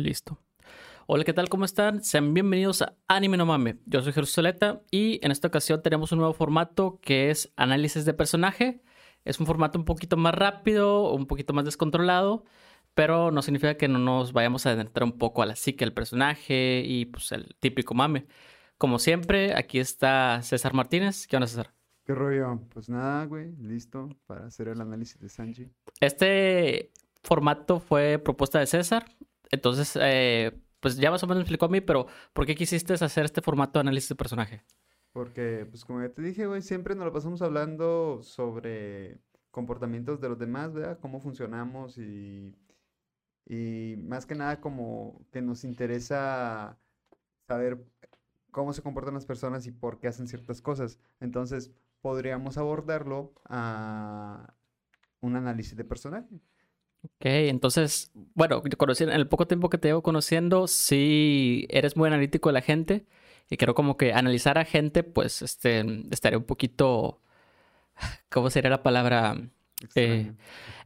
Listo. Hola, ¿qué tal? ¿Cómo están? Sean bienvenidos a Anime No Mame. Yo soy Soleta y en esta ocasión tenemos un nuevo formato que es análisis de personaje. Es un formato un poquito más rápido, un poquito más descontrolado, pero no significa que no nos vayamos a adentrar un poco a la psique del personaje y pues el típico mame. Como siempre, aquí está César Martínez. ¿Qué onda, César? ¿Qué rollo? Pues nada, güey, listo para hacer el análisis de Sanji. Este formato fue propuesta de César. Entonces, eh, pues ya más o menos me explicó a mí, pero ¿por qué quisiste hacer este formato de análisis de personaje? Porque, pues como ya te dije, güey, siempre nos lo pasamos hablando sobre comportamientos de los demás, ¿verdad? Cómo funcionamos y, y más que nada como que nos interesa saber cómo se comportan las personas y por qué hacen ciertas cosas. Entonces, podríamos abordarlo a un análisis de personaje. Ok, entonces, bueno, en el poco tiempo que te llevo conociendo, sí eres muy analítico de la gente y creo como que analizar a gente, pues, este, estaría un poquito, ¿cómo sería la palabra? Extraño. Eh,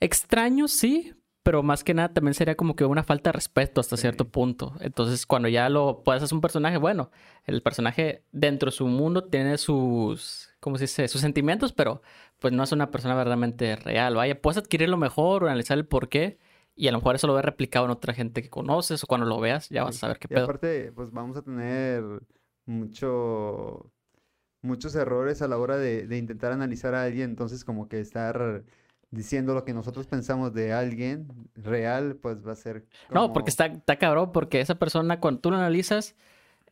extraño, sí, pero más que nada también sería como que una falta de respeto hasta cierto punto. Entonces, cuando ya lo puedes hacer un personaje, bueno, el personaje dentro de su mundo tiene sus, ¿cómo se dice? Sus sentimientos, pero pues no es una persona verdaderamente real. Vaya, puedes adquirirlo mejor o analizar el por qué. Y a lo mejor eso lo ves replicado en otra gente que conoces o cuando lo veas ya vas a saber qué Y pedo. aparte, pues vamos a tener mucho, muchos errores a la hora de, de intentar analizar a alguien. Entonces, como que estar diciendo lo que nosotros pensamos de alguien real, pues va a ser No, porque está, está cabrón, porque esa persona cuando tú lo analizas,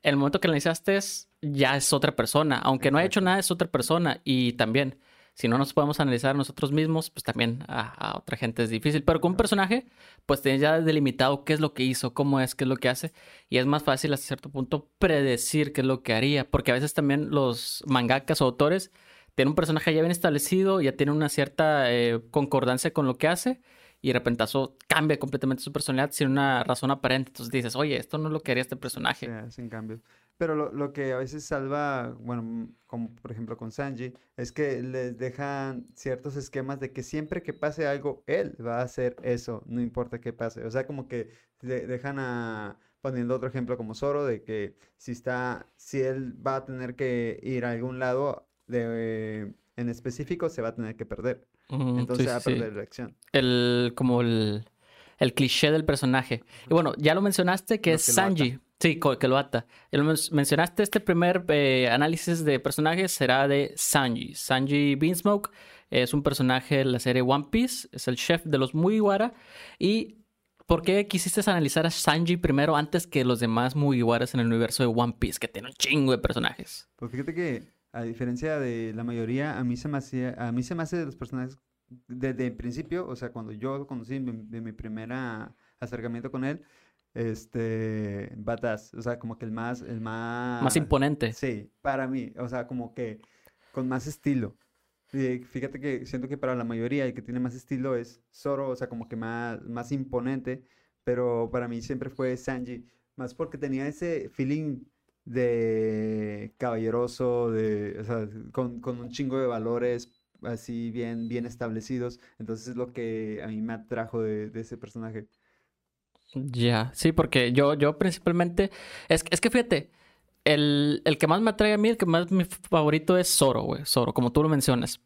el momento que lo analizaste es- ya es otra persona. Aunque no haya hecho nada, es otra persona. Y también, si no nos podemos analizar nosotros mismos, pues también a, a otra gente es difícil. Pero con un personaje, pues tienes ya delimitado qué es lo que hizo, cómo es, qué es lo que hace. Y es más fácil hasta cierto punto predecir qué es lo que haría. Porque a veces también los mangakas o autores tienen un personaje ya bien establecido, ya tiene una cierta eh, concordancia con lo que hace y de repentazo cambia completamente su personalidad sin una razón aparente. Entonces dices, oye, esto no lo que este personaje. hacen cambios. Pero lo, lo que a veces salva, bueno, como por ejemplo con Sanji, es que les dejan ciertos esquemas de que siempre que pase algo, él va a hacer eso, no importa qué pase. O sea, como que de- dejan a, poniendo otro ejemplo como Zoro, de que si está, si él va a tener que ir a algún lado de, en específico, se va a tener que perder. Mm, Entonces sí, va a sí. perder la acción. El, como el, el cliché del personaje. Y bueno, ya lo mencionaste que es que. Sanji. Sí, que lo ata. Lo men- mencionaste, este primer eh, análisis de personajes será de Sanji. Sanji Beansmoke es un personaje de la serie One Piece, es el chef de los Mugiwara. ¿Y por qué quisiste analizar a Sanji primero antes que los demás Mugiwaras en el universo de One Piece, que tiene un chingo de personajes? Pues fíjate que, a diferencia de la mayoría, a mí se me hacía, a mí se me hace de los personajes desde el principio, o sea, cuando yo conocí de, de mi primera acercamiento con él, este, Badass, o sea, como que el más, el más... Más imponente. Sí, para mí, o sea, como que con más estilo. Y fíjate que siento que para la mayoría el que tiene más estilo es Zoro, o sea, como que más, más imponente, pero para mí siempre fue Sanji, más porque tenía ese feeling de caballeroso, de, o sea, con, con un chingo de valores así bien, bien establecidos, entonces es lo que a mí me atrajo de, de ese personaje. Ya, sí, porque yo, yo principalmente, es, es que fíjate, el, el que más me atrae a mí, el que más mi favorito es Zoro, güey, Zoro, como tú lo mencionas.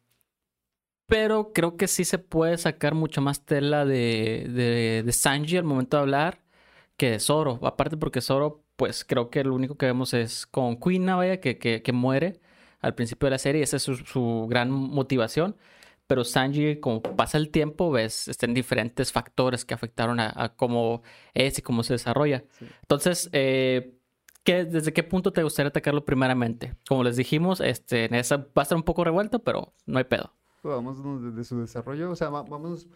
Pero creo que sí se puede sacar mucho más tela de, de, de Sanji al momento de hablar que de Zoro. Aparte porque Zoro, pues creo que lo único que vemos es con Kuina, vaya, que, que, que muere al principio de la serie, esa es su, su gran motivación. Pero Sanji, como pasa el tiempo, ves, están diferentes factores que afectaron a, a cómo es y cómo se desarrolla. Sí. Entonces, eh, ¿qué- ¿desde qué punto te gustaría atacarlo primeramente? Como les dijimos, este, en esa va a estar un poco revuelto, pero no hay pedo. Vamos desde su desarrollo, o sea, va- vamos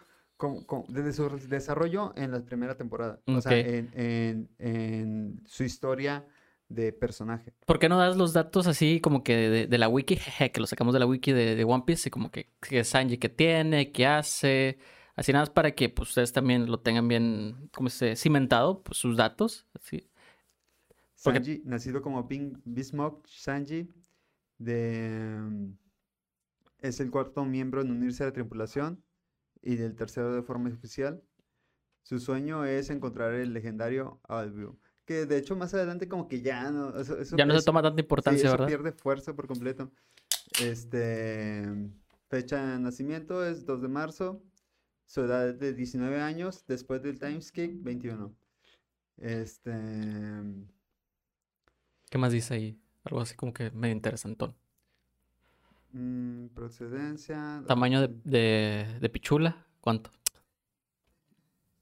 desde su desarrollo en la primera temporada, o sea, en, en- en su historia de personaje. ¿Por qué no das los datos así como que de, de la wiki? Jeje, que lo sacamos de la wiki de, de One Piece y como que, que Sanji que tiene, qué hace, así nada más para que pues, ustedes también lo tengan bien, como se cimentado, pues sus datos, así. Porque- Sanji, nacido como Pink Sanji, de, mm, es el cuarto miembro en unirse a la tripulación y del tercero de forma oficial. Su sueño es encontrar el legendario Albion. Que de hecho más adelante como que ya no... Eso, eso- Ya no se toma tanta sí, importancia, eso ¿verdad? pierde fuerza por completo. Este... Fecha de nacimiento es 2 de marzo. Su edad es de 19 años. Después del Timeskick, 21. Este... ¿Qué más dice ahí? Algo así como que medio interesantón. Mm, procedencia... Tamaño de, de, de pichula, ¿cuánto?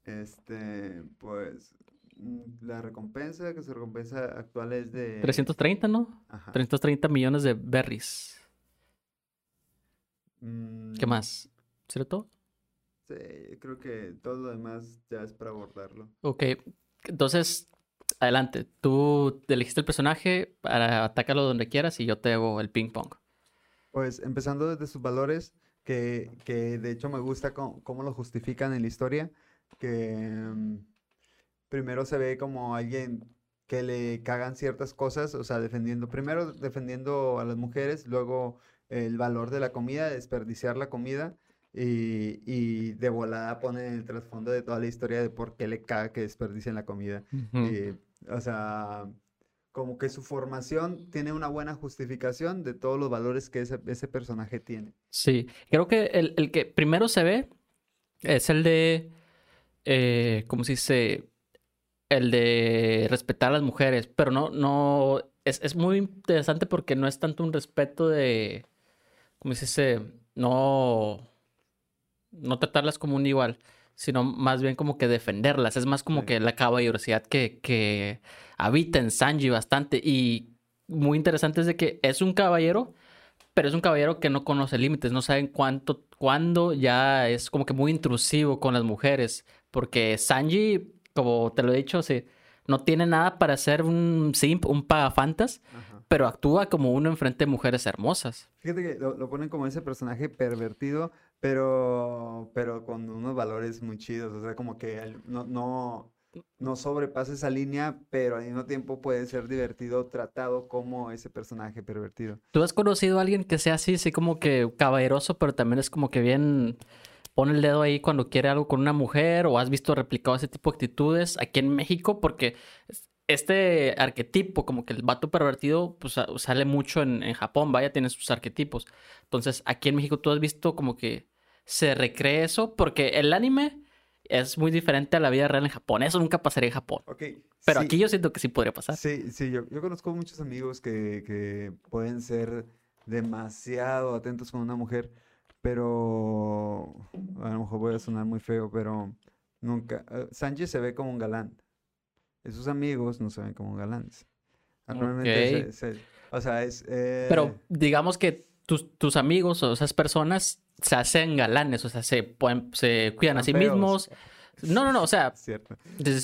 Este, pues... mm, La recompensa, que su recompensa actual es de... 330, ¿no? Ajá. 330 millones de berries. ¿Qué Mm, más? ¿Será todo? Sí, creo que todo lo demás ya es para abordarlo. Ok, entonces, adelante. Tú elegiste el personaje para atacarlo donde quieras y yo te hago el ping pong. Pues empezando desde sus valores, que, que de hecho me gusta cómo, lo justifican en la historia, que mm, primero se ve como alguien que le cagan ciertas cosas, o sea, defendiendo, primero defendiendo a las mujeres, luego el valor de la comida, desperdiciar la comida, y, y de volada pone el trasfondo de toda la historia de por qué le caga que desperdicien la comida. Eh, o sea, como que su formación tiene una buena justificación de todos los valores que ese, ese personaje tiene. Sí, creo que el, el que primero se ve es el de, eh, ¿cómo se dice? El de respetar a las mujeres, pero no, no, es, es muy interesante porque no es tanto un respeto de, ¿cómo se dice? No, no tratarlas como un igual, sino más bien como que defenderlas. Es más como Sí. que la caballerosidad que, que habita en Sanji bastante y muy interesante es de que es un caballero, pero es un caballero que no conoce límites, no saben cuánto, cuándo ya es como que muy intrusivo con las mujeres, porque Sanji, como te lo he dicho, sí, no tiene nada para ser un simp, un pagafantas, Ajá. pero actúa como uno enfrente de mujeres hermosas. Fíjate que lo, lo ponen como ese personaje pervertido, pero, pero con unos valores muy chidos. O sea, como que no, no, no sobrepasa esa línea, pero al mismo tiempo puede ser divertido tratado como ese personaje pervertido. ¿Tú has conocido a alguien que sea así, así como que caballeroso, pero también es como que bien pone el dedo ahí cuando quiere algo con una mujer o has visto replicado ese tipo de actitudes aquí en México? Porque este arquetipo, como que el vato pervertido, pues sa- sale mucho en, en Japón, vaya, tiene sus arquetipos. Entonces, aquí en México tú has visto como que se recree eso, porque el anime es muy diferente a la vida real en Japón. Eso nunca pasaría en Japón. Ok, Pero sí, aquí yo siento que sí podría pasar. Sí, sí, yo, yo conozco muchos amigos que, que pueden ser demasiado atentos con una mujer, pero a lo mejor voy a sonar muy feo, pero nunca. eh, Sanji se ve como un galán. Y sus amigos no se ven como galanes. Normalmente Ok. se- se- o sea, es... eh, Pero digamos que tus, tus amigos o esas personas se hacen galanes, o sea, se, pueden, se cuidan a sí feos. mismos. No, no, no, o sea, Cierto.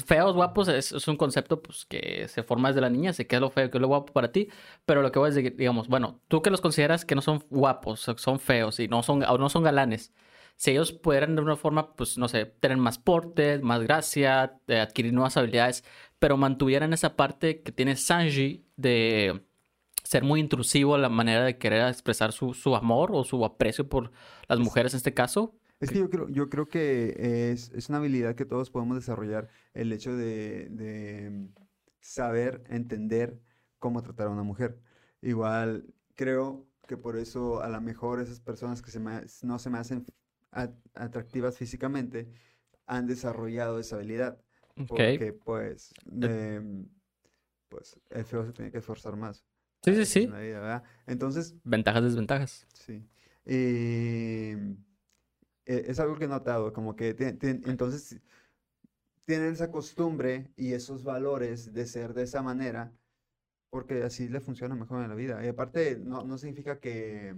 feos, guapos, es, es un concepto pues, que se forma desde la niña, sé qué es lo feo, qué es lo guapo para ti, pero lo que voy a decir, digamos, bueno, tú que los consideras que no son guapos, son feos y no son, o no son galanes, si ellos pudieran de una forma, pues, no sé, tener más porte, más gracia, de adquirir nuevas habilidades, pero mantuvieran esa parte que tiene Sanji de ser muy intrusivo la manera de querer expresar su, su amor o su aprecio por las mujeres en este caso. Es que yo creo, yo creo que es, es una habilidad que todos podemos desarrollar, el hecho de, de saber, entender cómo tratar a una mujer. Igual creo que por eso a lo mejor esas personas que se me- no se me hacen a- atractivas físicamente han desarrollado esa habilidad. Porque pues, em, pues el feo se tiene que esforzar más. Sí, sí, en sí. la vida, ¿verdad? Entonces, Ventajas, desventajas. Sí. Eh, es algo que he notado, como que tien- tien- entonces tienen esa costumbre y esos valores de ser de esa manera, porque así le funciona mejor en la vida. Y aparte, no, no significa que,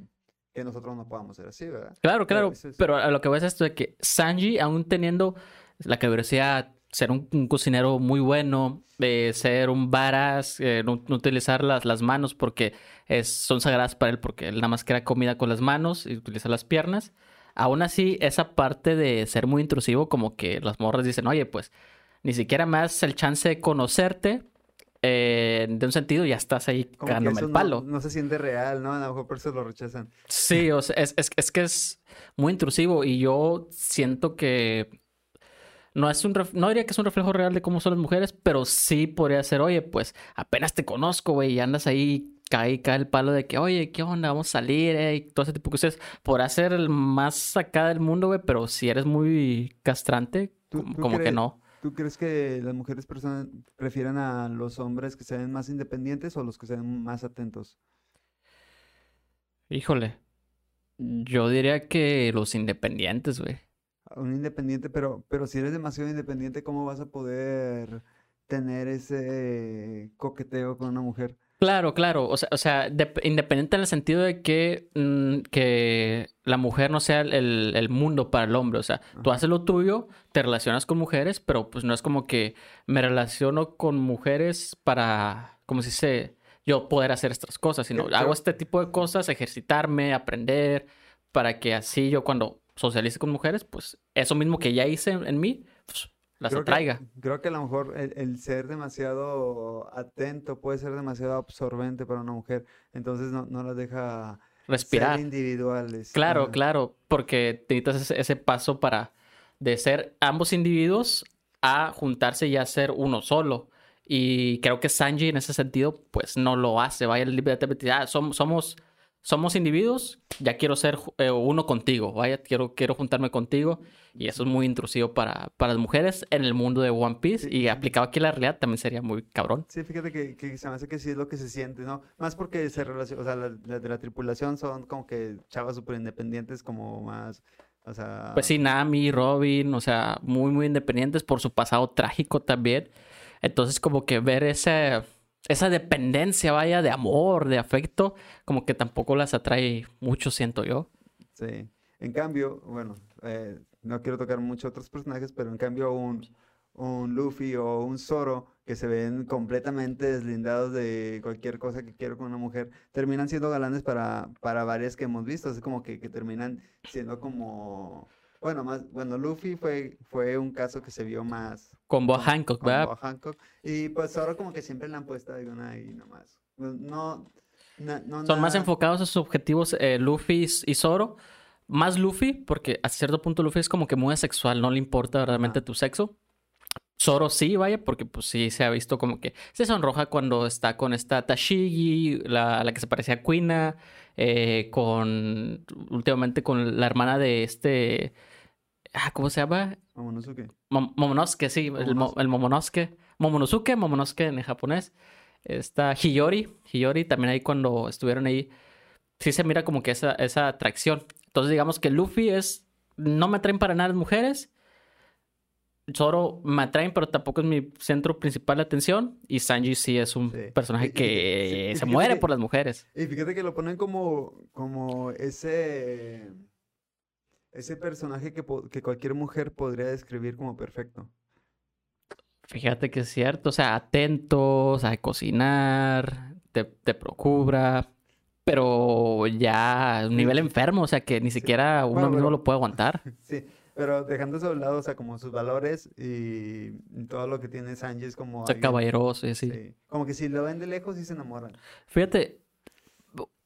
que nosotros no podamos ser así, ¿verdad? Claro, Pero claro, eso es- pero a lo que voy es esto de que Sanji, aún teniendo la capacidad ser un, un cocinero muy bueno, de ser un varas, eh, no, no utilizar las, las manos porque es, son sagradas para él, porque él nada más crea comida con las manos y utiliza las piernas. Aún así, esa parte de ser muy intrusivo, como que las morras dicen, oye, pues ni siquiera das el chance de conocerte, eh, de un sentido, ya estás ahí Como eso el no- palo. No, se siente real, ¿no? A lo mejor por eso lo rechazan. Sí, o sea, es, es, es que es muy intrusivo y yo siento que no es un no diría que es un reflejo real de cómo son las mujeres, pero sí podría ser, oye, pues apenas te conozco, güey, y andas ahí, cae, cae el palo de que, oye, ¿qué onda? Vamos a salir, eh, y todo ese tipo de cosas. Podrá ser el más acá del mundo, güey, pero si eres muy castrante, como, que no. ¿Tú crees que las mujeres prefieren a los hombres que sean más independientes o los que sean más atentos? Híjole, yo diría que los independientes, güey. Un independiente, pero, pero si eres demasiado independiente, ¿cómo vas a poder tener ese coqueteo con una mujer? Claro, claro. O sea, o sea independiente en el sentido de que, mm, que la mujer no sea el, mundo para el hombre. O sea, tú haces lo tuyo, te relacionas con mujeres, pero pues no es como que me relaciono con mujeres para, como si se, yo poder hacer estas cosas, sino hago este tipo de cosas, ejercitarme, aprender, para que así yo cuando socialice con mujeres, pues eso mismo que ya hice en, mí, pues, las atraiga. creo que a lo mejor el, ser demasiado atento puede ser demasiado absorbente para una mujer, entonces no, no las deja respirar. Ser individuales. Claro, claro, porque necesitas ese, paso para de ser ambos individuos a juntarse y a ser uno solo. Y creo que Sanji en ese sentido, pues no lo hace. Vaya, libre ah, somos, somos somos individuos, ya quiero ser eh, uno contigo, vaya, quiero, quiero juntarme contigo. Y eso es muy intrusivo para, para las mujeres en el mundo de One Piece. Y aplicado aquí a la realidad también sería muy cabrón. Sí, fíjate que, que, se me hace que sí es lo que se siente, ¿no? Más porque se relaciona, o sea, las de la tripulación son como que chavas súper independientes, como más... O sea... Pues sí, Nami, Robin, o sea, muy, muy independientes por su pasado trágico también. Entonces, como que ver ese esa dependencia, vaya, de amor, de afecto, como que tampoco las atrae mucho, siento yo. Sí. En cambio, bueno, eh, no quiero tocar mucho otros personajes, pero en cambio un, un Luffy o un Zoro que se ven completamente deslindados de cualquier cosa que quiero con una mujer, terminan siendo galanes para, para varias que hemos visto. Es como que, que terminan siendo como bueno, más, bueno, Luffy fue, fue un caso que se vio más. Con Boa Hancock, ¿verdad? Boa Hancock. Y pues ahora como que siempre le han puesto alguna ahí nomás. Pues, no, Son más enfocados a sus objetivos eh, Luffy y Zoro. Más Luffy, porque a cierto punto Luffy es como que muy asexual, no le importa realmente tu sexo. Zoro sí, vaya, porque pues sí se ha visto como que se sonroja cuando está con esta Tashigi, la, la que se parecía a Quina, eh, con últimamente con la hermana de este ah, ¿cómo se llama? Momonosuke. Momonosuke, sí, El, el, Momonosuke. Momonosuke, Momonosuke en japonés. Está Hiyori, Hiyori también ahí cuando estuvieron ahí, sí se mira como que esa, esa atracción. Entonces digamos que Luffy es, no me atraen para nada las mujeres, Zoro me atraen, pero tampoco es mi centro principal de atención. Y Sanji sí es un personaje que se muere por las mujeres. Y fíjate que lo ponen como, como ese, ese personaje que, que cualquier mujer podría describir como perfecto. Fíjate que es cierto, o sea, atento, sabe cocinar, te, te procura, pero ya un nivel enfermo, o sea, que ni siquiera uno mismo lo puede aguantar. Sí, pero dejando eso a un lado, o sea, como sus valores y todo lo que tiene es como... O sea, caballeroso y así. Sí. Como que si lo ven de lejos sí se enamoran. Fíjate,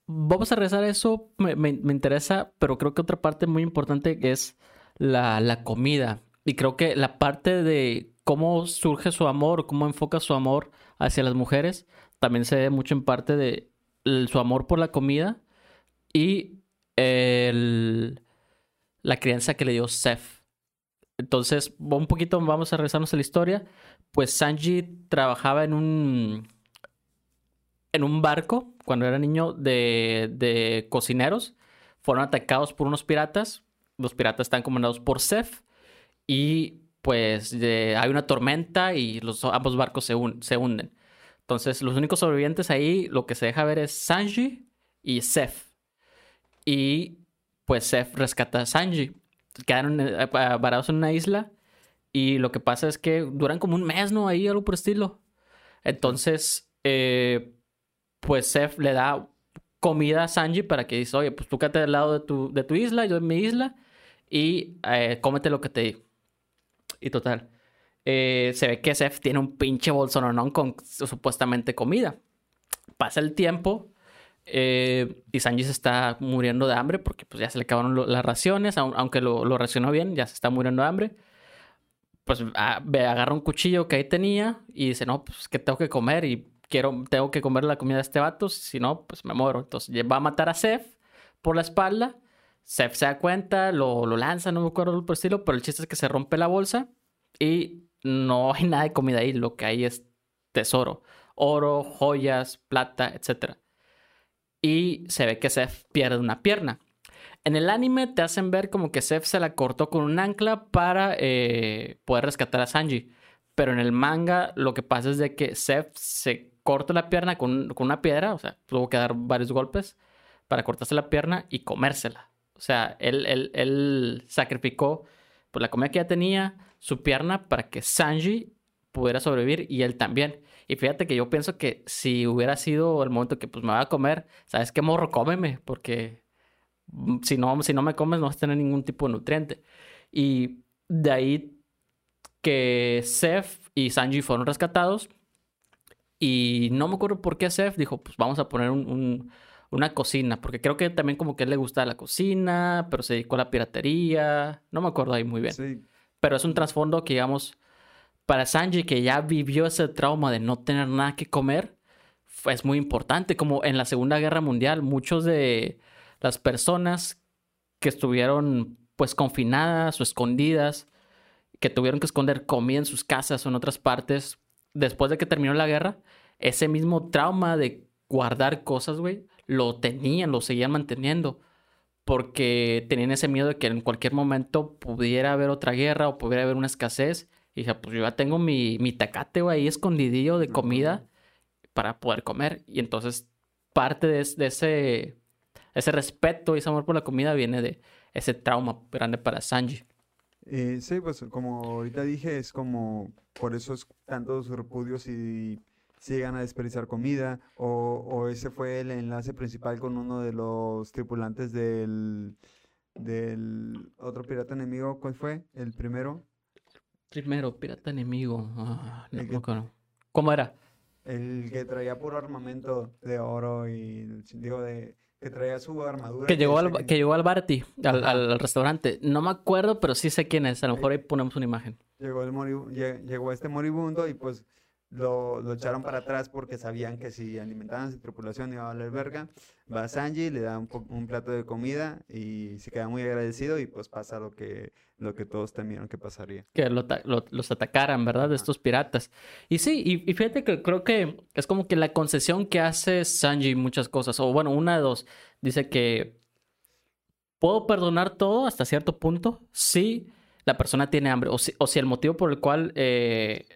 vamos a regresar a eso, me, me, interesa, pero creo que otra parte muy importante es la, la comida. Y creo que la parte de cómo surge su amor, cómo enfoca su amor hacia las mujeres, también se ve mucho en parte de su amor por la comida y el la crianza que le dio Seth. Entonces, un poquito vamos a regresarnos a la historia. Pues Sanji trabajaba en un en un barco cuando era niño de, de cocineros. Fueron atacados por unos piratas. Los piratas están comandados por Seth. Y pues hay una tormenta y los, ambos barcos se, se hunden. Entonces, los únicos sobrevivientes ahí, lo que se deja ver es Sanji y Seth. Y pues Seth rescata a Sanji. Quedaron eh, varados en una isla y lo que pasa es que duran como un mes, ¿no? Ahí, algo por estilo. Entonces, eh, pues Seth le da comida a Sanji para que dice, oye, pues tú quédate al lado de tu, de tu isla, yo en mi isla, y eh, cómete lo que te digo. Y total, se ve que Seth tiene un pinche bolsononón con supuestamente comida. Pasa el tiempo eh, y Sanji se está muriendo de hambre porque pues ya se le acabaron las raciones, aunque lo, lo, racionó bien, ya se está muriendo de hambre. pues agarra un cuchillo que ahí tenía y dice, no, pues que tengo que comer y quiero, tengo que comer la comida de este vato, si no, pues me muero. Entonces va a matar a Seth por la espalda. Seth se da cuenta, lo, lo lanza, no me acuerdo por estilo, pero el chiste es que se rompe la bolsa y no hay nada de comida ahí, lo que hay es tesoro, oro, joyas, plata, etc. Y se ve que Seth pierde una pierna. En el anime te hacen ver como que Seth se la cortó con un ancla para eh, poder rescatar a Sanji. Pero en el manga lo que pasa es de que Seth se corta la pierna con, con una piedra, o sea, tuvo que dar varios golpes para cortarse la pierna y comérsela. O sea, él, él, él sacrificó pues, la comida que ya tenía, su pierna, para que Sanji pudiera sobrevivir y él también. Y fíjate que yo pienso que si hubiera sido el momento que pues me va a comer, ¿sabes qué morro? Cómeme, porque mm, si no, si no me comes no vas a tener ningún tipo de nutriente. Y de ahí que Seth y Sanji fueron rescatados. Y no me acuerdo por qué Seth dijo, pues vamos a poner una cocina, porque creo que también como que él le gusta la cocina, pero se dedicó a la piratería. No me acuerdo ahí muy bien. Pero es un trasfondo que, digamos, para Sanji, que ya vivió ese trauma de no tener nada que comer, es muy importante. Como en la Segunda Guerra Mundial, muchos de las personas que estuvieron pues confinadas o escondidas, que tuvieron que esconder comida en sus casas o en otras partes, después de que terminó la guerra, ese mismo trauma de guardar cosas, güey, lo tenían, lo seguían manteniendo, porque tenían ese miedo de que en cualquier momento pudiera haber otra guerra o pudiera haber una escasez y dije, pues yo ya tengo mi, mi tacate, ahí escondidillo de comida para poder comer. Y entonces parte de, ese, ese respeto y ese amor por la comida viene de ese trauma grande para Sanji. Eh, sí, pues como ahorita dije, es como, por eso es tantos repudios y si llegan a desperdiciar comida, o, o, ese fue el enlace principal con uno de los tripulantes del, del otro pirata enemigo, ¿cuál fue? El primero. Primero, pirata enemigo. Ah, ¿Cómo era? El que traía puro armamento de oro y digo de que traía su armadura. Que llegó al, que llegó al Barty, al, restaurante. No me acuerdo, pero sí sé quién es. A lo mejor ahí ponemos una imagen. Llegó, el llegó este moribundo y pues lo, lo, echaron para atrás porque sabían que si alimentaban a su tripulación iba a valer verga. Va Sanji, le da un, un, plato de comida y se queda muy agradecido y pues pasa lo que, lo que todos temieron que pasaría. Que los atacaran, ¿verdad? De estos piratas. Y sí, y, y, fíjate que creo que es como que la concesión que hace Sanji muchas cosas, o bueno, una de dos, dice que puedo perdonar todo hasta cierto punto, sí la persona tiene hambre o si, o si el motivo por el cual eh,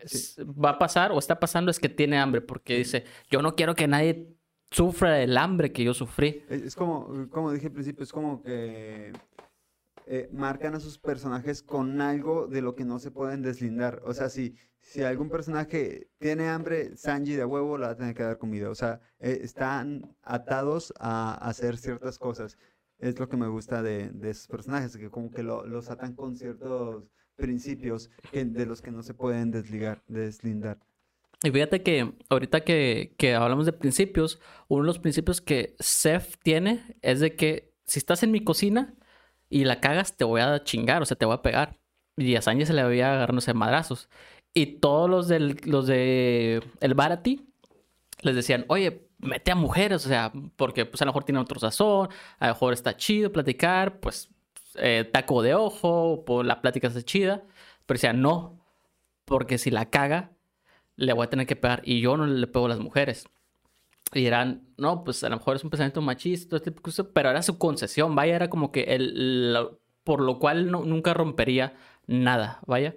va a pasar o está pasando es que tiene hambre, porque dice, yo no quiero que nadie sufra el hambre que yo sufrí. Es como, como dije al principio, es como que eh, marcan a sus personajes con algo de lo que no se pueden deslindar. O sea, si, si algún personaje tiene hambre, Sanji de huevo le va a tener que dar comida. O sea, eh, están atados a hacer ciertas cosas es lo que me gusta de, de esos personajes, que como que lo, los atan con ciertos principios de los que no se pueden desligar, deslindar. Y fíjate que ahorita que, que, hablamos de principios, uno de los principios que Seth tiene es de que si estás en mi cocina y la cagas, te voy a chingar, o sea, te voy a pegar. Y a Sánchez se le había agarrándose madrazos. Y todos los del los de el Barati les decían, oye, mete a mujeres, o sea, porque pues a lo mejor tiene otro sazón, a lo mejor está chido platicar, pues eh, taco de ojo, pues la plática está chida, pero decía no, porque si la caga, le voy a tener que pegar y yo no le pego a las mujeres. Y eran, no, pues a lo mejor es un pensamiento machista, este pero era su concesión, vaya, era como que el, por lo cual no, nunca rompería nada, vaya.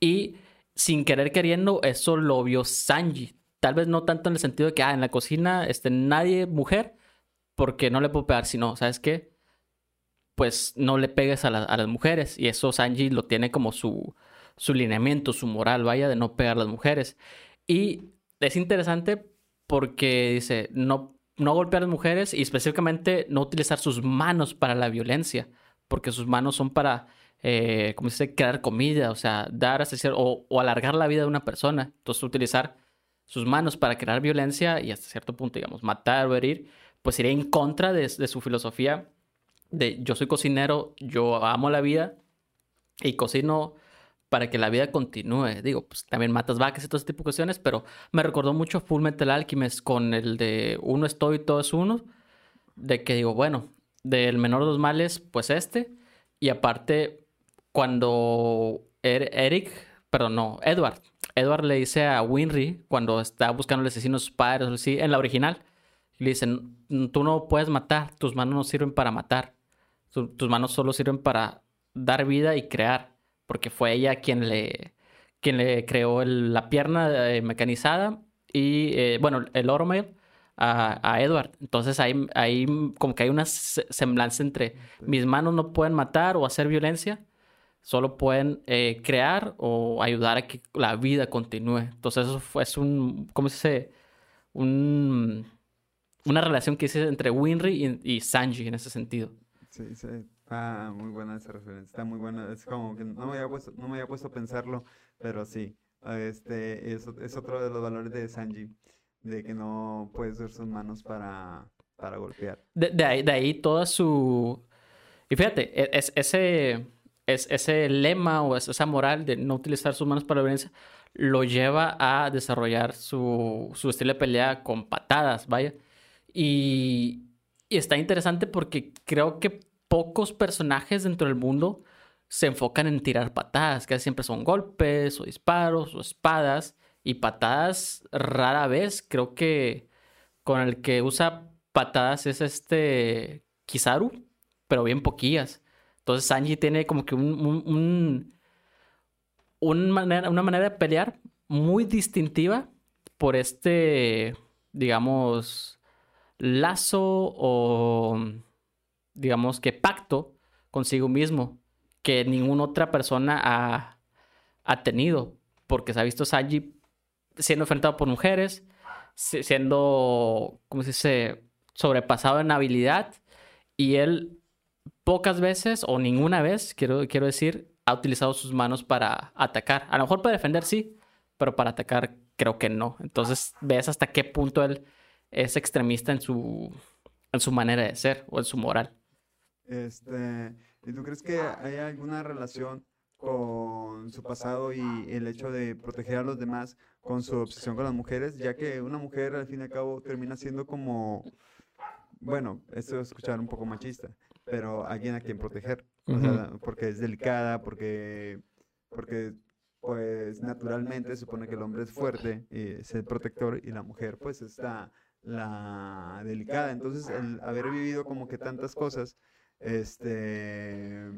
Y sin querer queriendo, eso lo vio Sanji Tal vez no tanto en el sentido de que, ah, en la cocina, este, nadie, mujer, porque no le puedo pegar, sino, ¿sabes qué? Pues no le pegues a, las mujeres. Y eso Sanji lo tiene como su, su lineamiento, su moral, vaya, de no pegar a las mujeres. Y es interesante porque dice, no, no golpear a las mujeres y específicamente no utilizar sus manos para la violencia, porque sus manos son para, eh, como dice, crear comida, o sea, dar o, o alargar la vida de una persona. Entonces, utilizar sus manos para crear violencia y hasta cierto punto, digamos, matar o herir, pues iría en contra de, su filosofía de yo soy cocinero, yo amo la vida y cocino para que la vida continúe. Digo, pues también matas vacas y todo ese tipo de cuestiones, pero me recordó mucho Full Metal Alchemist con el de uno estoy, todo es uno. De que digo, bueno, del menor de los males, pues este. Y aparte, cuando er-, Eric, perdón, no, Edward. Edward le dice a Winry cuando está buscando al asesino de sus padres, sí, en la original, le dicen, tú no puedes matar, tus manos no sirven para matar, tus manos solo sirven para dar vida y crear porque fue ella quien le, quien le creó la pierna eh, mecanizada y, eh, bueno, el Oromail a, a, Edward. Entonces ahí, ahí como que hay una semblanza entre mis manos no pueden matar o hacer violencia, solo pueden eh, crear o ayudar a que la vida continúe. Entonces eso fue, es un, ¿cómo se dice? Un, una relación que hice entre Winry y, y Sanji en ese sentido. Sí, sí. Ah, muy buena esa referencia. Está muy buena. Es como que no me había puesto, no me había puesto a pensarlo, pero sí. Este es, es otro de los valores de Sanji, de que no puede usar sus manos para, para golpear. De, de, ahí, de ahí toda su... Y fíjate, e, es, ese, es, ese lema o esa moral de no utilizar sus manos para la violencia lo lleva a desarrollar su, su estilo de pelea con patadas, vaya. Y, está interesante porque creo que pocos personajes dentro del mundo se enfocan en tirar patadas, que siempre son golpes o disparos o espadas y patadas rara vez. Creo que con el que usa patadas es este Kizaru, pero bien poquillas. Entonces Sanji tiene como que un, manera, una manera de pelear muy distintiva por este, digamos, lazo o digamos que pacto consigo mismo que ninguna otra persona ha, ha tenido, porque se ha visto Sanji siendo enfrentado por mujeres, siendo, ¿cómo se dice?, sobrepasado en habilidad, y él pocas veces, o ninguna vez, quiero, quiero decir, ha utilizado sus manos para atacar. A lo mejor para defender sí, pero para atacar creo que no. Entonces ves hasta qué punto él es extremista en su, en su manera de ser o en su moral. Este, ¿Y tú crees que hay alguna relación con su pasado y el hecho de proteger a los demás con su obsesión con las mujeres? Ya que una mujer al fin y al cabo termina siendo como, bueno, esto es escuchar un poco machista, pero alguien a quien proteger. porque es delicada, porque, porque pues naturalmente se supone que el hombre es fuerte y es el protector y la mujer pues está la delicada. Entonces el haber vivido como que tantas cosas este,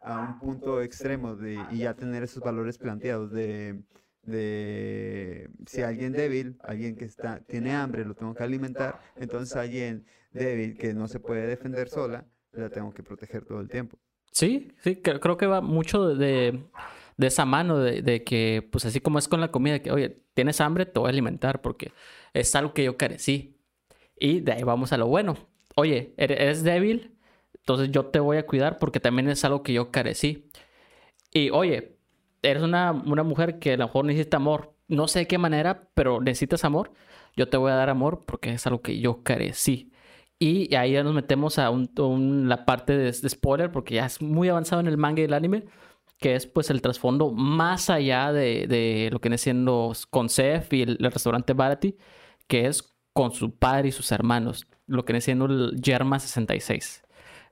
a un punto extremo de, y ya tener esos valores planteados de, de si alguien débil, alguien que está, tiene hambre, lo tengo que alimentar, entonces alguien débil que no se puede defender sola, la tengo que proteger todo el tiempo. Sí, sí, creo que va mucho de, de esa mano, de, de, que, pues así como es con la comida, que, oye, tienes hambre, te voy a alimentar porque es algo que yo carecí. Y de ahí vamos a lo bueno. Oye, eres débil, entonces yo te voy a cuidar porque también es algo que yo carecí. Y oye, eres una, mujer que a lo mejor necesita amor. No sé de qué manera, pero necesitas amor. Yo te voy a dar amor porque es algo que yo carecí. Y ahí ya nos metemos a un, la parte de, spoiler porque ya es muy avanzado en el manga y el anime, que es pues el trasfondo más allá de, lo que viene siendo con Seth y el, restaurante Barati, que es con su padre y sus hermanos, lo que viene siendo el Yerma 66.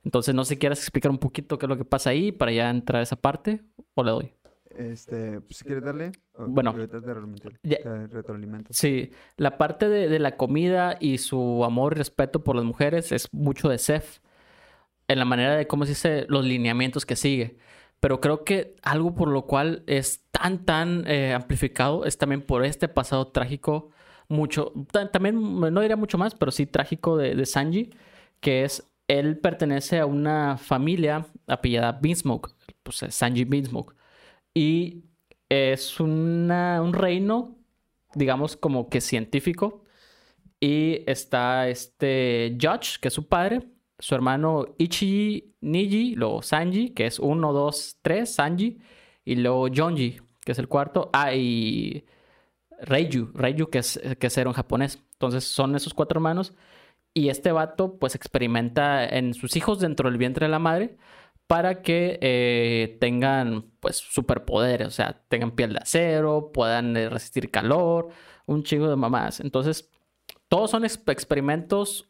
Entonces, no sé si quieres explicar un poquito qué es lo que pasa ahí para ya entrar a esa parte o le doy. Este, pues, si quieres darle. Bueno, sí, la parte de, la comida y su amor y respeto por las mujeres es mucho de Seth en la manera de cómo se dice los lineamientos que sigue. Pero creo que algo por lo cual es tan, tan eh, amplificado es también por este pasado trágico, mucho, también no diría mucho más, pero sí trágico de, de Sanji, que es él pertenece a una familia apellida Beansmoke, pues Sanji Beansmoke. Y es una, un reino, digamos, como que científico. Y está este Judge, que es su padre, su hermano Ichi Niji, luego Sanji, que es uno, dos, tres, Sanji, y luego Jonji, que es el cuarto. Ah, y Reiju, Reiju, que es, que es en japonés. Entonces son esos cuatro hermanos y este vato pues experimenta en sus hijos dentro del vientre de la madre para que eh, tengan pues superpoderes, o sea, tengan piel de acero, puedan eh, resistir calor, un chingo de mamás. Entonces, todos son experimentos,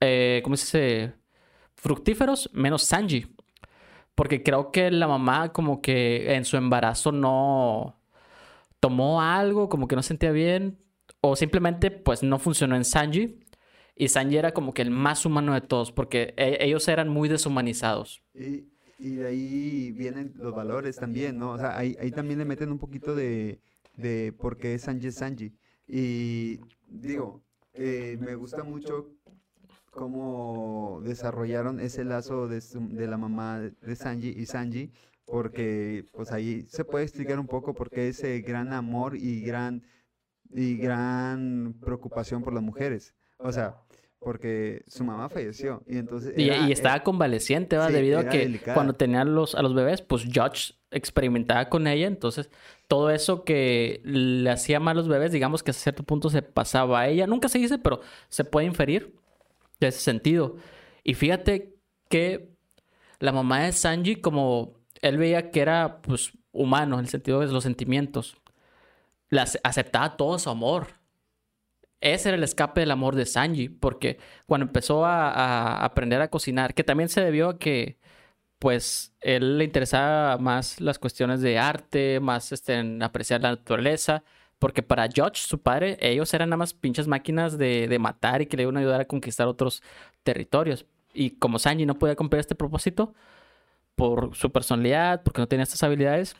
eh, ¿cómo se dice? Fructíferos, menos Sanji. Porque creo que la mamá como que en su embarazo no tomó algo, como que no sentía bien, o simplemente pues no funcionó en Sanji. Y Sanji era como que el más humano de todos, porque e, ellos eran muy deshumanizados. Y, y, de ahí vienen los valores también, ¿no? O sea, ahí, ahí también le meten un poquito de, de por qué es Sanji Sanji. Y digo, eh, me gusta mucho cómo desarrollaron ese lazo de, de, la mamá de Sanji y Sanji, porque pues ahí se puede explicar un poco por qué ese gran amor y gran, y gran preocupación por las mujeres. O sea, porque su mamá falleció y entonces y, estaba convaleciente ¿va? debido a que cuando tenían los a los bebés pues George experimentaba con ella entonces todo eso que le hacía mal a los bebés digamos que a cierto punto se pasaba a ella. Nunca se dice pero se puede inferir de ese sentido. Y fíjate que la mamá de Sanji como él veía que era pues humano en el sentido de los sentimientos las aceptaba todo su amor ese era el escape del amor de Sanji, porque cuando empezó a, aprender a cocinar, que también se debió a que, pues, él le interesaba más las cuestiones de arte, más este, en apreciar la naturaleza, porque para George, su padre, ellos eran nada más pinches máquinas de, matar y que le iban a ayudar a conquistar otros territorios. Y como Sanji no podía cumplir este propósito, por su personalidad, porque no tenía estas habilidades,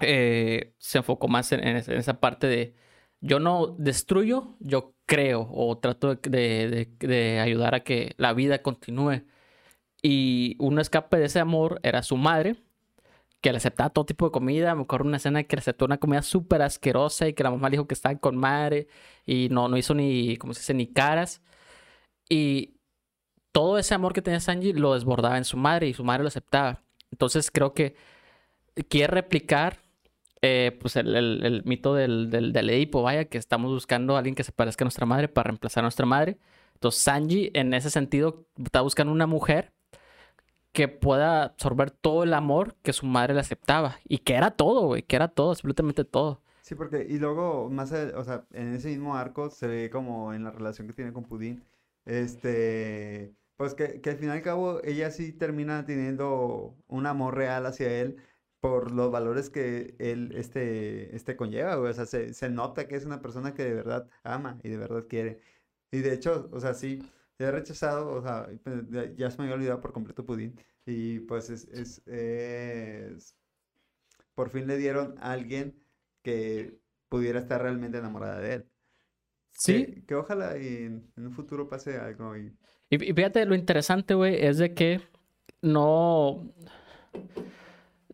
eh, se enfocó más en esa parte de yo no destruyo, yo creo o trato de, ayudar a que la vida continúe. Y un escape de ese amor era su madre, que le aceptaba todo tipo de comida. Me acuerdo una escena que le aceptó una comida súper asquerosa y que la mamá le dijo que estaba con madre y no, no hizo ni, como se dice, ni caras. Y todo ese amor que tenía Sanji lo desbordaba en su madre y su madre lo aceptaba. Entonces creo que quiere replicar eh, pues el, mito del, del, Edipo, vaya, que estamos buscando a alguien que se parezca a nuestra madre para reemplazar a nuestra madre. Entonces Sanji, en ese sentido, está buscando una mujer que pueda absorber todo el amor que su madre le aceptaba. Y que era todo, güey, que era todo, absolutamente todo. Sí, porque, y luego, más, o sea, en ese mismo arco se ve como en la relación que tiene con Pudín, este, pues que, que al fin y al cabo ella sí termina teniendo un amor real hacia él, por los valores que él este, este conlleva, güey. O sea, se, nota que es una persona que de verdad ama y de verdad quiere. Y de hecho, o sea, sí, se ha rechazado, o sea, ya se me había olvidado por completo Pudín. Y pues es, es, por fin le dieron a alguien que pudiera estar realmente enamorada de él. Sí. Que, ojalá en, un futuro pase algo. Y... y fíjate, lo interesante, güey, es de que no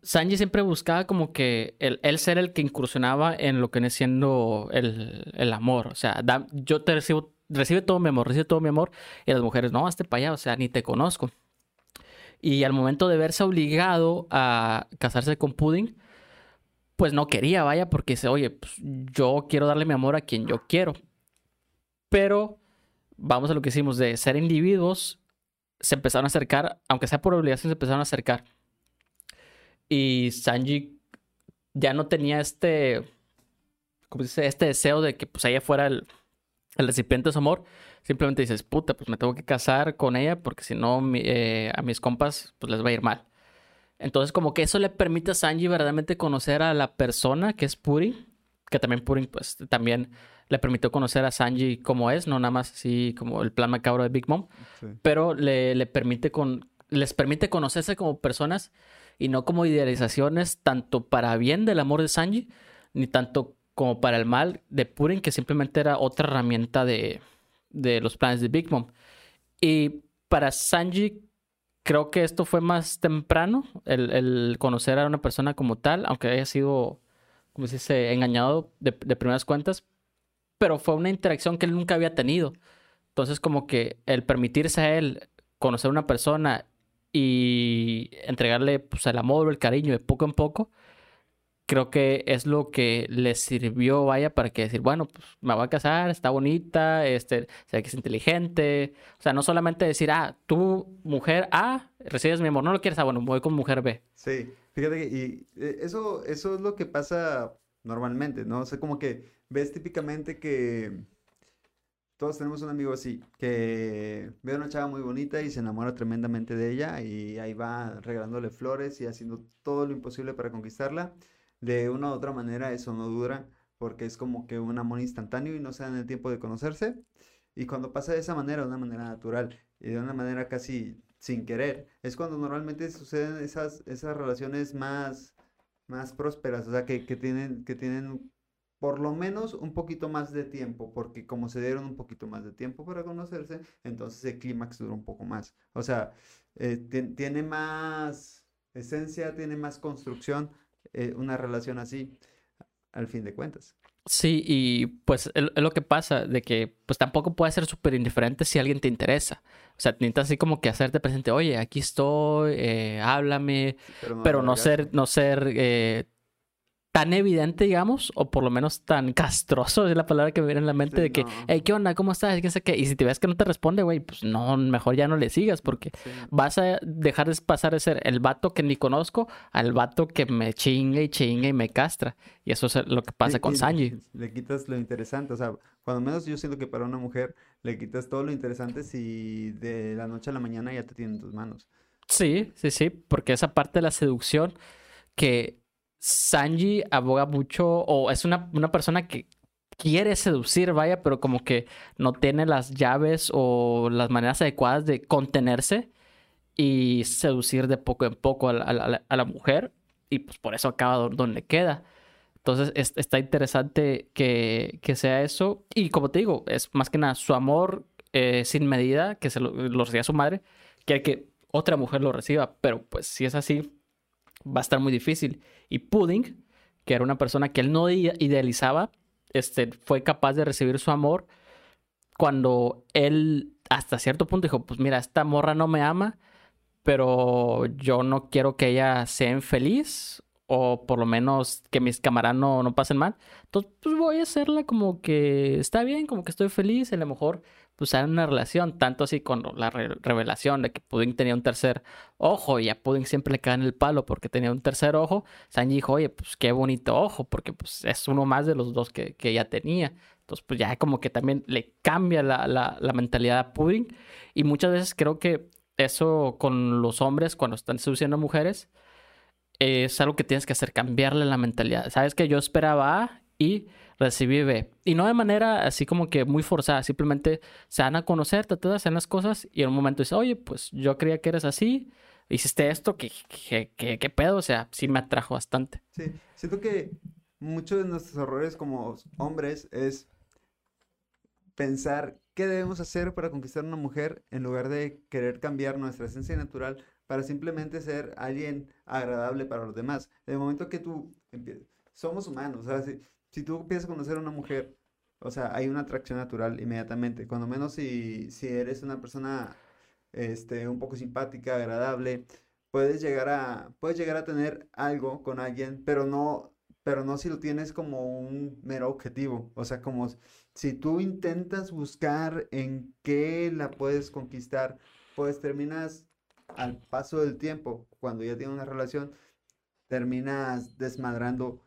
Sanji siempre buscaba como que él, ser el que incursionaba en lo que viene siendo el, amor. O sea, yo te recibo, recibe todo mi amor, recibe todo mi amor. Y las mujeres, no, hazte para allá, o sea, ni te conozco. Y al momento de verse obligado a casarse con Pudding, pues no quería, vaya, porque dice, oye, pues, yo quiero darle mi amor a quien yo quiero. Pero vamos a lo que hicimos, de ser individuos, se empezaron a acercar, aunque sea por obligación, se empezaron a acercar. Y Sanji ya no tenía este, ¿cómo se dice? Este deseo de que pues ella fuera el, recipiente de su amor. Simplemente dices, puta, pues me tengo que casar con ella porque si no eh, a mis compas pues les va a ir mal. Entonces como que eso le permite a Sanji verdaderamente conocer a la persona que es Puri, que también Puri pues también le permitió conocer a Sanji como es, no nada más así como el plan macabro de Big Mom, pero le, le permite con, les permite conocerse como personas y no como idealizaciones tanto para bien del amor de Sanji, ni tanto como para el mal de Purin, que simplemente era otra herramienta de, de los planes de Big Mom. Y para Sanji, creo que esto fue más temprano, el, conocer a una persona como tal, aunque haya sido, como se dice, engañado de, de primeras cuentas, pero fue una interacción que él nunca había tenido. Entonces, como que el permitirse a él conocer a una persona y entregarle pues, el amor el cariño de poco en poco, creo que es lo que le sirvió, vaya, para que decir, bueno, pues me voy a casar, está bonita, este, sé que es inteligente. O sea, no solamente decir, ah, tú, mujer A, recibes mi amor, no lo quieres, ah, bueno, voy con mujer B. Sí, fíjate que y, eh, eso, eso es lo que pasa normalmente, ¿no? O sea, como que ves típicamente que todos tenemos un amigo así, que ve a una chava muy bonita y se enamora tremendamente de ella y ahí va regalándole flores y haciendo todo lo imposible para conquistarla. De una u otra manera eso no dura porque es como que un amor instantáneo y no se dan el tiempo de conocerse. Y cuando pasa de esa manera, de una manera natural y de una manera casi sin querer, es cuando normalmente suceden esas, esas relaciones más, más prósperas, o sea, que, que tienen, que tienen por lo menos un poquito más de tiempo, porque como se dieron un poquito más de tiempo para conocerse, entonces el clímax dura un poco más. O sea, eh, tiene más esencia, tiene más construcción eh, una relación así, al fin de cuentas. Sí, y pues es lo que pasa, de que pues tampoco puede ser súper indiferente si alguien te interesa. O sea, necesitas así como que hacerte presente, oye, aquí estoy, eh, háblame, pero no, ser, no ser eh, tan evidente, digamos, o por lo menos tan castroso, es la palabra que me viene en la mente, de que, hey, ¿qué onda? ¿Cómo estás? ¿Qué sé qué? Y si te ves que no te responde, güey, pues no, mejor ya no le sigas, porque vas a dejar de pasar de ser el vato que ni conozco al vato que me chinga y chinga y me castra. Y eso es lo que pasa con Sanji. Le quitas lo interesante, o sea, cuando menos yo siento que para una mujer le quitas todo lo interesante si de la noche a la mañana ya te tienen tus manos. Sí, sí, sí, porque esa parte de la seducción que Sanji aboga mucho, o es una, una persona que quiere seducir, vaya, pero como que no tiene las llaves o las maneras adecuadas de contenerse y seducir de poco en poco a la, mujer y pues por eso acaba donde queda. Entonces está interesante que, sea eso y como te digo, es más que nada su amor eh, sin medida, que se lo, lo reciba su madre, quiere que otra mujer lo reciba, pero pues si es así, va a estar muy difícil. Y Pudding, que era una persona que él no idealizaba, este, fue capaz de recibir su amor cuando él hasta cierto punto dijo, pues mira, esta morra no me ama, pero yo no quiero que ella sea infeliz o por lo menos que mis camaradas no, no pasen mal. Entonces, pues voy a hacerla como que está bien, como que estoy feliz, a lo mejor pues hay una relación, tanto así con la revelación de que Pudding tenía un tercer ojo y a Pudding siempre le cae en el palo porque tenía un tercer ojo, Sanji dijo, oye, pues qué bonito ojo, porque pues es uno más de los dos que, que ya tenía. Entonces, pues ya como que también le cambia la, la, la mentalidad a Pudding. Y muchas veces creo que eso con los hombres, cuando están seduciendo a mujeres, es algo que tienes que hacer, cambiarle la mentalidad. Sabes que yo esperaba y recibí B. Y no de manera así como que muy forzada, simplemente se van a conocer, te hacen las cosas y en un momento dices, oye, pues yo creía que eres así, hiciste esto, ¿qué, qué, pedo? O sea, sí me atrajo bastante. Sí, siento que muchos de nuestros errores como hombres es pensar qué debemos hacer para conquistar a una mujer en lugar de querer cambiar nuestra esencia natural para simplemente ser alguien agradable para los demás. El momento que tú somos humanos, o sea, tú empiezas a conocer a una mujer, o sea, hay una atracción natural inmediatamente. Cuando menos si, si eres una persona este, un poco simpática, agradable, puedes llegar a, puedes llegar a tener algo con alguien, pero no, pero no si lo tienes como un mero objetivo. O sea, como si tú intentas buscar en qué la puedes conquistar, pues terminas al paso del tiempo, cuando ya tienes una relación, terminas desmadrando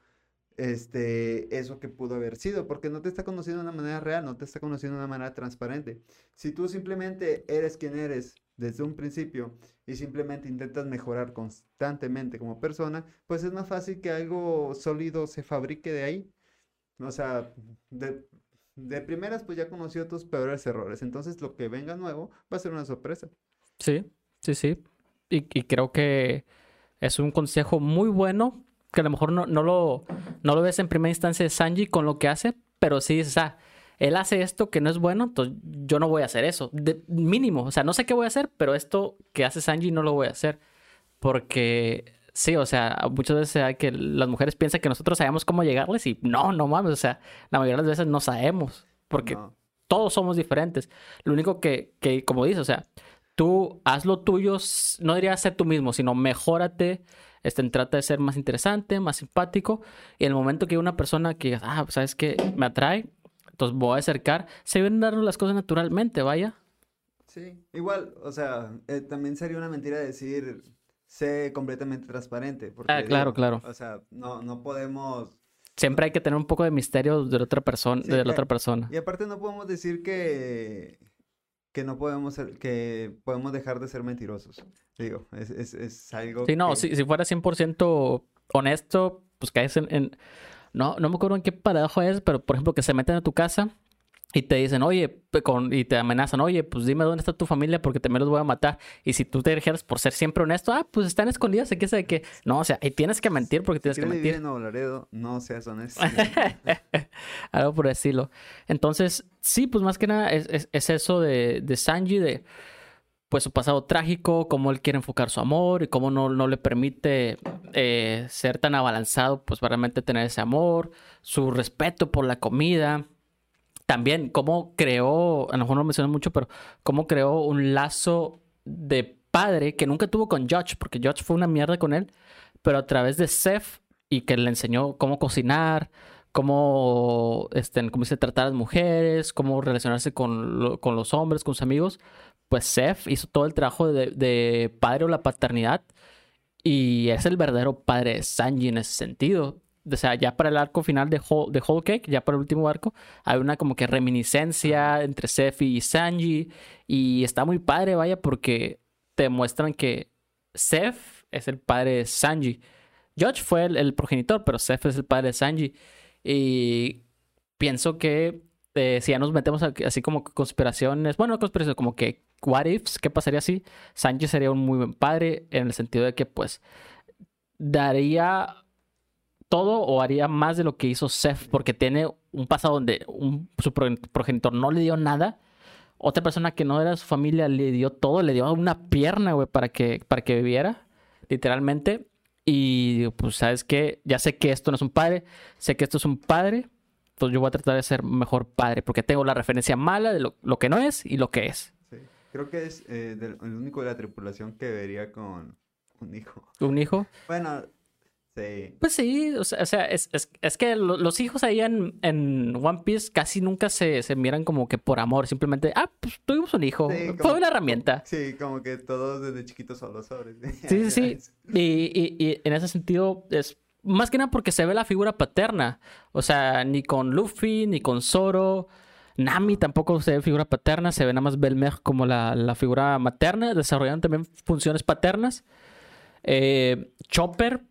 este, eso que pudo haber sido, porque no te está conociendo de una manera real, no te está conociendo de una manera transparente. Si tú simplemente eres quien eres desde un principio y simplemente intentas mejorar constantemente como persona, pues es más fácil que algo sólido se fabrique de ahí. O sea, de, de primeras pues ya conoció tus peores errores, entonces lo que venga nuevo va a ser una sorpresa. Sí, sí, sí. Y, y creo que es un consejo muy bueno que a lo mejor no, no, lo, no lo ves en primera instancia de Sanji con lo que hace, pero sí dices, ah, él hace esto que no es bueno, entonces yo no voy a hacer eso. De, mínimo, o sea, no sé qué voy a hacer, pero esto que hace Sanji no lo voy a hacer. Porque sí, o sea, muchas veces hay que las mujeres piensan que nosotros sabemos cómo llegarles y no, no mames, o sea, la mayoría de las veces no sabemos, porque todos somos diferentes. Lo único que, que, como dices, o sea, tú haz lo tuyo, no diría ser tú mismo, sino mejórate este, trata de ser más interesante, más simpático. Y en el momento que una persona que ah, ¿sabes qué? Me atrae, entonces voy a acercar, se ven dando las cosas naturalmente, vaya. Sí, igual, o sea, eh, también sería una mentira decir, sé completamente transparente. Porque, Ah, claro, claro. O sea, no, no podemos... Siempre hay que tener un poco de misterio de la otra persona, Sí, de la claro. otra persona. Y aparte no podemos decir que, que no podemos ser, que podemos dejar de ser mentirosos. Digo, es, es, es algo Sí, no, que- si, si fuera 100% honesto, pues caes en, en- No, no me acuerdo en qué paradoja es, pero por ejemplo que se meten a tu casa y te dicen, oye, con, y te amenazan, oye, pues dime dónde está tu familia porque también los voy a matar. Y si tú te dijeras por ser siempre honesto, ah, pues están escondidas, ¿de qué sabe qué? No, o sea, y tienes que mentir porque Si tienes que mentir. en Nuevo Laredo, no seas honesto. Algo por decirlo. Entonces, sí, pues más que nada es, es- es eso de, de Sanji, de pues su pasado trágico, cómo él quiere enfocar su amor y cómo no, no le permite eh, ser tan abalanzado, pues para realmente tener ese amor, su respeto por la comida. También cómo creó, a lo mejor no lo mencioné mucho, pero cómo creó un lazo de padre que nunca tuvo con Judge, porque Judge fue una mierda con él, pero a través de Seth y que le enseñó cómo cocinar, cómo, este, cómo se tratar a las mujeres, cómo relacionarse con, con los hombres, con sus amigos, pues Seth hizo todo el trabajo de, de padre o la paternidad y es el verdadero padre de Sanji en ese sentido. O sea, ya para el arco final de Whole, de Whole Cake, ya para el último arco, hay una como que reminiscencia entre Seth y Sanji y está muy padre, vaya, porque te muestran que Seth es el padre de Sanji. Judge fue el, progenitor, pero Seth es el padre de Sanji. Y pienso que eh, si ya nos metemos así como conspiraciones, bueno, no conspiraciones, como que what ifs, ¿qué pasaría si Sanji sería un muy buen padre en el sentido de que pues daría todo o haría más de lo que hizo Seth porque tiene un pasado donde un, su pro- progenitor no le dio nada. Otra persona que no era su familia le dio todo, le dio una pierna, güey, para que, para que viviera, literalmente. Y pues, ¿sabes qué? Ya sé que esto no es un padre, sé que esto es un padre, pues yo voy a tratar de ser mejor padre, porque tengo la referencia mala de lo, lo que no es y lo que es. Sí. Creo que es eh, del- el único de la tripulación que vería con un hijo. Un hijo. Bueno, sí. Pues sí, o sea, o sea, es, es- es que lo- los hijos ahí en, en One Piece casi nunca se, se miran como que por amor, simplemente, ah, pues tuvimos un hijo, Sí, fue una herramienta. Sí, como que todos desde chiquitos son los sobres. Sí, sí, sí. Y, y- y en ese sentido es más que nada porque se ve la figura paterna. O sea, ni con Luffy, ni con Zoro. Nami tampoco se ve figura paterna, se ve nada más Belmer como la, la figura materna. Desarrollaron también funciones paternas. Eh, Chopper,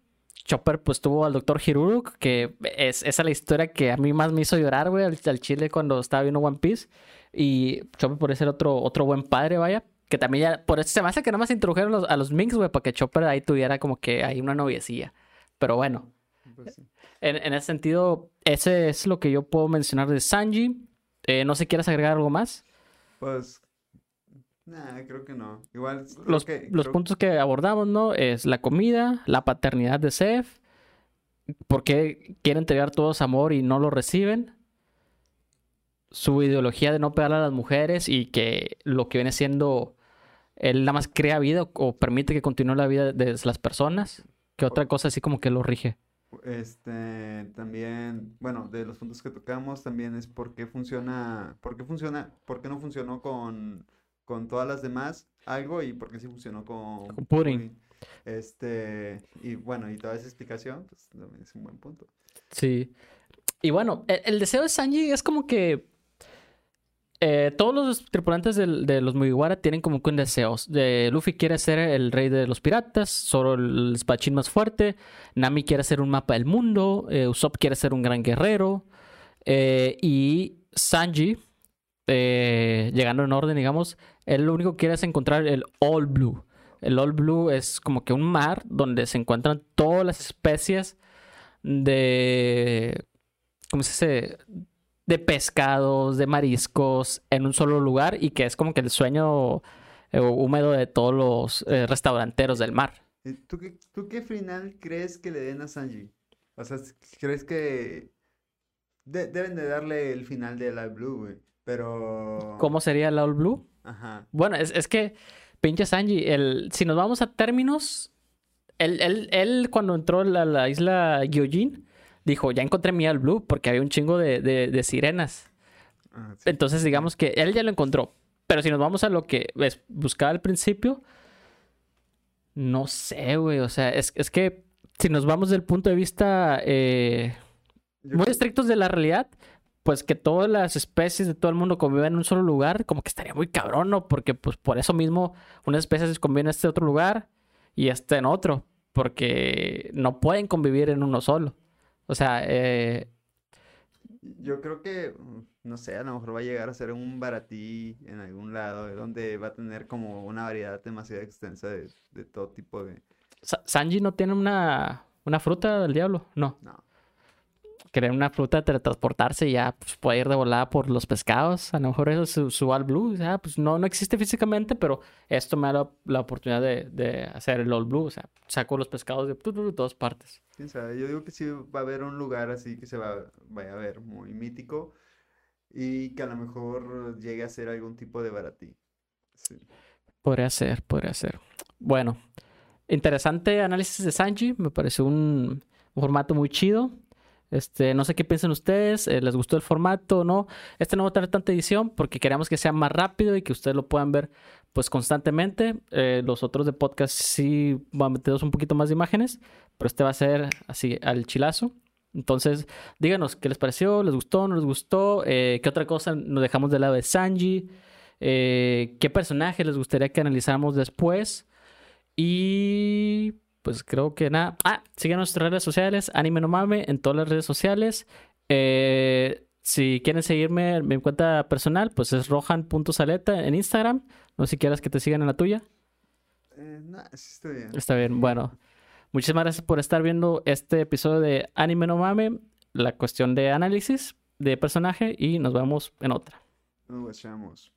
Chopper pues tuvo al doctor Hiruruk, que es esa es la historia que a mí más me hizo llorar, güey, al, al chile cuando estaba viendo One Piece. Y Chopper podría ser otro, otro buen padre, vaya. Que también ya, por eso se me hace que nada más introdujeron los- a los Minks, güey, para que Chopper ahí tuviera como que ahí una noviecilla. Pero bueno, Pues sí. en, en ese sentido, ese es lo que yo puedo mencionar de Sanji. Eh, no sé quieres agregar algo más. Pues, nah, creo que no. Igual, Los, que, los creo- puntos que abordamos, ¿no? Es la comida, la paternidad de Seth, por qué quieren entregar todos amor y no lo reciben, su ideología de no pegarle a las mujeres y que lo que viene siendo, él nada más crea vida o, o permite que continúe la vida de las personas, que otra cosa así como que lo rige. Este, también, bueno, de los puntos que tocamos también es por qué funciona, por qué funciona, por qué no funcionó con, con todas las demás algo y por qué sí funcionó con Con Pudding. Este, y bueno, y toda esa explicación, pues también es un buen punto. Sí. Y bueno, el, el deseo de Sanji es como que eh, todos los tripulantes de los Mugiwara tienen como que un deseo. De Luffy quiere ser el rey de los piratas, Zoro el espadachín más fuerte, Nami quiere ser un mapa del mundo, eh, Usopp quiere ser un gran guerrero, eh, y Sanji, eh, llegando en orden, digamos, él lo único que quiere es encontrar el All Blue. El All Blue es como que un mar donde se encuentran todas las especies de. ¿Cómo se dice? De pescados, de mariscos en un solo lugar y que es como que el sueño eh, húmedo de todos los eh, restauranteros del mar. ¿Y ¿Tú qué, tú qué final crees que le den a Sanji? O sea, ¿crees que de- deben de darle el final de la Blue, güey? Pero... ¿Cómo sería el All Blue? Ajá. Bueno, es, es que, pinche Sanji, el, si nos vamos a términos, él, él, él cuando entró a la, la isla Gyojin, dijo, ya encontré mi All Blue porque había un chingo de, de- de sirenas. Ah, sí. Entonces, digamos que él ya lo encontró. Pero si nos vamos a lo que ves, buscaba al principio, no sé, güey. O sea, es, es que si nos vamos del punto de vista eh, muy estrictos de la realidad, pues que todas las especies de todo el mundo convivan en un solo lugar, como que estaría muy cabrón, ¿no? Porque pues por eso mismo unas especies conviven en este otro lugar y este en otro, porque no pueden convivir en uno solo. O sea, eh, Yo creo que, mm, no sé, a lo mejor va a llegar a ser un baratí en algún lado, eh, donde va a tener como una variedad demasiado extensa de, de todo tipo de... Sa- Sanji no tiene una, una fruta del diablo, no. No, Querer una fruta de teletransportarse y ya pues, puede ir de volada por los pescados. A lo mejor eso es su, su All Blue. O sea, pues no, no existe físicamente, pero esto me da la, la oportunidad de, de hacer el All Blue. O sea, saco los pescados de, todas partes. quién sabe. Yo digo que sí va a haber un lugar así que se va, vaya a ver muy mítico y que a lo mejor llegue a ser algún tipo de baratí. Sí. Podría ser, podría ser. Bueno, interesante análisis de Sanji. Me pareció un, un formato muy chido. Este, no sé qué piensan ustedes, eh, ¿les gustó el formato o no? Este no va a tener tanta edición porque queremos que sea más rápido y que ustedes lo puedan ver pues constantemente. Eh, los otros de podcast sí van a meternos un poquito más de imágenes, pero este va a ser así al chilazo. Entonces, díganos qué les pareció, les gustó, no les gustó, eh, qué otra cosa nos dejamos del lado de Sanji, qué personaje les gustaría que analizáramos después. Y pues creo que nada. Ah, sigan nuestras redes sociales, Anime No Mame, en todas las redes sociales. Eh, si quieren seguirme en mi cuenta personal, pues es rohan.saleta en Instagram. No sé si quieras que te sigan en la tuya. Eh, sí está bien. Está bien, bueno. Muchísimas gracias por estar viendo este episodio de Anime No Mame, la cuestión de análisis de personaje y nos vemos en otra. Nos guachamos.